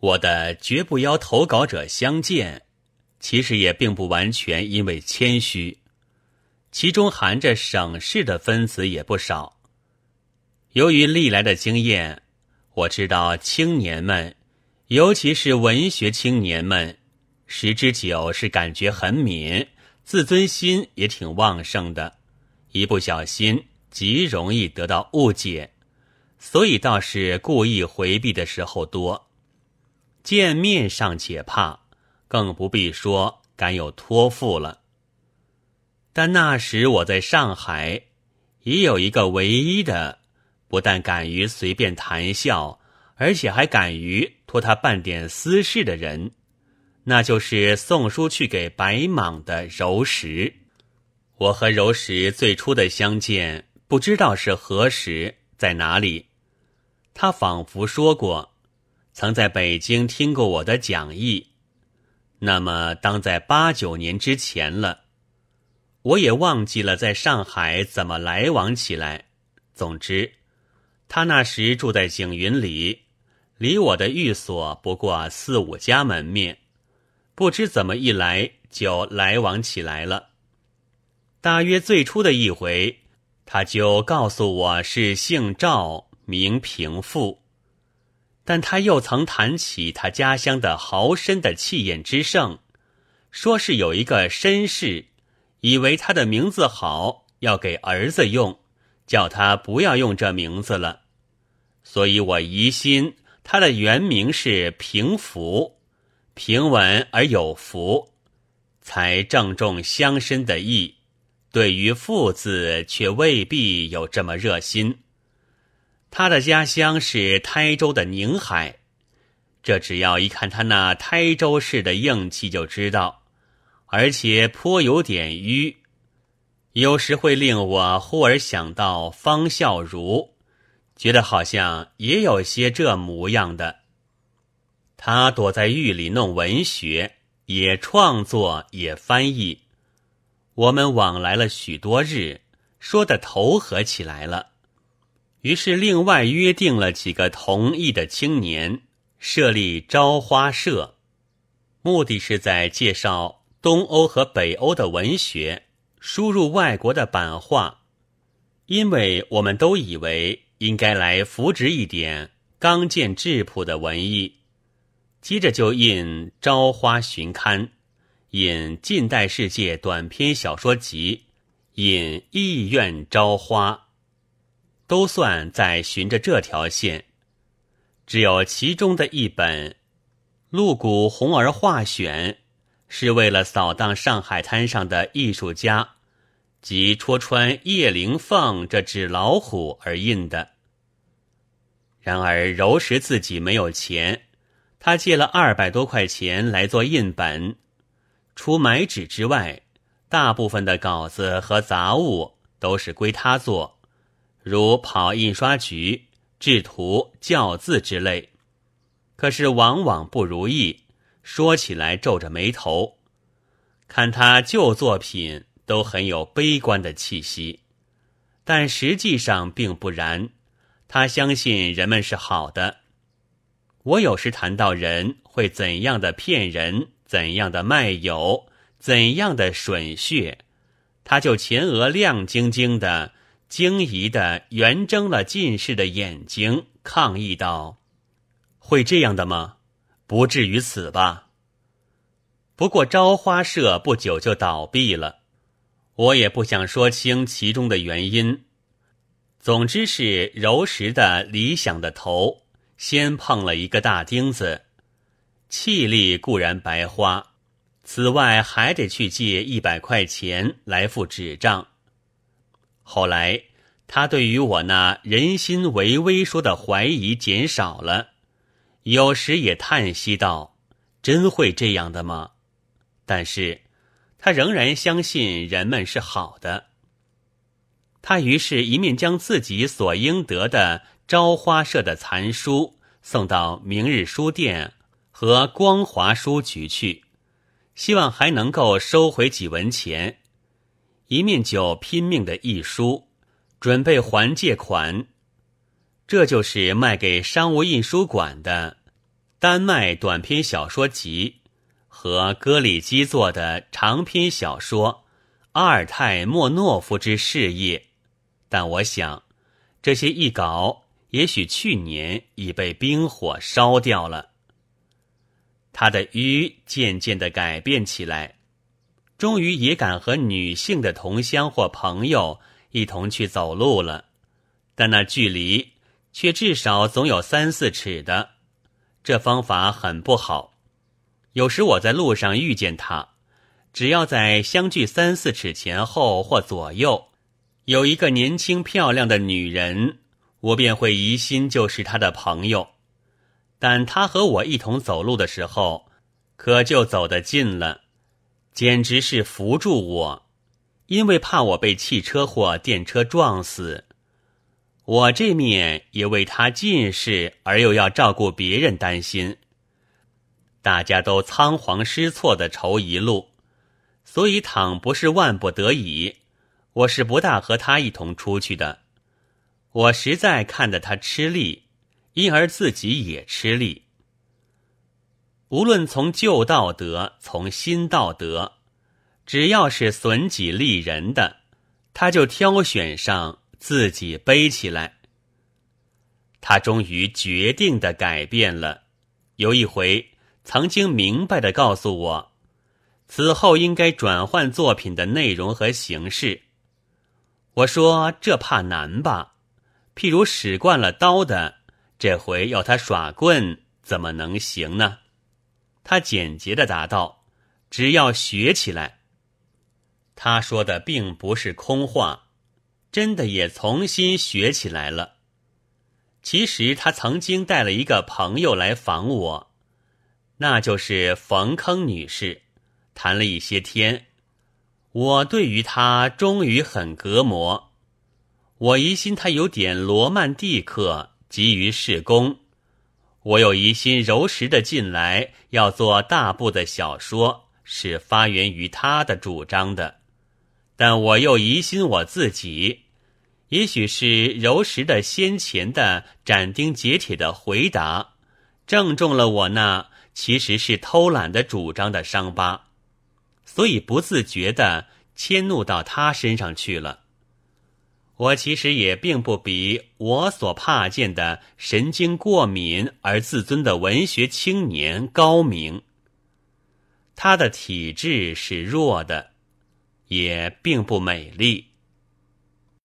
我的绝不邀投稿者相见，其实也并不完全因为谦虚，其中含着省事的分子也不少。由于历来的经验，我知道青年们，尤其是文学青年们，十之九是感觉很敏，自尊心也挺旺盛的，一不小心极容易得到误解。所以倒是故意回避的时候多，见面尚且怕，更不必说敢有托付了。但那时我在上海，已有一个唯一的，不但敢于随便谈笑，而且还敢于托他办点私事的人，那就是送书去给白蟒的柔石。我和柔石最初的相见，不知道是何时，在哪里。他仿佛说过，曾在北京听过我的讲义，那么当在八九年之前了，我也忘记了在上海怎么来往起来。总之，他那时住在景云里，离我的寓所不过四五家门面，不知怎么一来就来往起来了。大约最初的一回，他就告诉我是姓赵。名平富，但他又曾谈起他家乡的豪绅的气焰之盛，说是有一个绅士，以为他的名字好，要给儿子用，叫他不要用这名字了。所以我疑心他的原名是平福，平稳而有福，才正中乡绅的意。对于富字，却未必有这么热心。他的家乡是台州的宁海，这只要一看他那台州市的硬气就知道，而且颇有点迂，有时会令我忽而想到方孝孺，觉得好像也有些这模样的。他躲在狱里弄文学，也创作，也翻译，我们往来了许多日，说的投合起来了。于是，另外约定了几个同意的青年，设立朝花社，目的是在介绍东欧和北欧的文学，输入外国的版画。因为我们都以为应该来扶植一点刚健质朴的文艺，接着就印《朝花寻刊》，印《近代世界短篇小说集》，印《意愿朝花》。都算在循着这条线，只有其中的一本《陆谷红儿画选》，是为了扫荡上海滩上的艺术家，及戳穿叶灵凤这只老虎而印的。然而柔石自己没有钱，他借了二百多块钱来做印本，除买纸之外，大部分的稿子和杂物都是归他做。如跑印刷局、制图、校字之类，可是往往不如意。说起来皱着眉头，看他旧作品都很有悲观的气息，但实际上并不然。他相信人们是好的。我有时谈到人会怎样的骗人，怎样的卖友，怎样的吮血，他就前额亮晶晶的。惊疑的圆睁了近视的眼睛，抗议道：“会这样的吗？不至于此吧？不过朝花社不久就倒闭了，我也不想说清其中的原因。总之是柔石的理想的头先碰了一个大钉子，气力固然白花，此外还得去借一百块钱来付纸账。”后来，他对于我那人心为微说的怀疑减少了，有时也叹息道：“真会这样的吗？”但是，他仍然相信人们是好的。他于是，一面将自己所应得的朝花社的残书送到明日书店和光华书局去，希望还能够收回几文钱。一面就拼命的译书，准备还借款。这就是卖给商务印书馆的，丹麦短篇小说集和戈里基作的长篇小说《阿尔泰莫诺夫之事业》，但我想，这些译稿也许去年已被冰火烧掉了。他的鱼渐渐的改变起来，终于也敢和女性的同乡或朋友一同去走路了，但那距离却至少总有三四尺的。这方法很不好。有时我在路上遇见他，只要在相距三四尺前后或左右，有一个年轻漂亮的女人，我便会疑心就是他的朋友。但他和我一同走路的时候，可就走得近了，简直是扶住我，因为怕我被汽车或电车撞死。我这面也为他近视而又要照顾别人担心，大家都仓皇失措的愁一路，所以倘不是万不得已，我是不大和他一同出去的。我实在看得他吃力，因而自己也吃力。无论从旧道德，从新道德，只要是损己利人的，他就挑选上。自己背起来。他终于决定的改变了。有一回，曾经明白的告诉我，此后应该转换作品的内容和形式。我说这怕难吧？譬如使惯了刀的，这回要他耍棍，怎么能行呢？他简洁的答道：“只要学起来。”他说的并不是空话。真的也重新学起来了。其实他曾经带了一个朋友来访我，那就是冯坑女士，谈了一些天。我对于他终于很隔膜，我疑心他有点罗曼蒂克，急于事功；我又疑心柔石的进来要做大部的小说，是发源于他的主张的。但我又疑心我自己，也许是柔石的先前的斩钉截铁的回答，正中了我那其实是偷懒的主张的伤疤，所以不自觉的迁怒到他身上去了。我其实也并不比我所怕见的神经过敏而自尊的文学青年高明。他的体质是弱的。也并不美丽。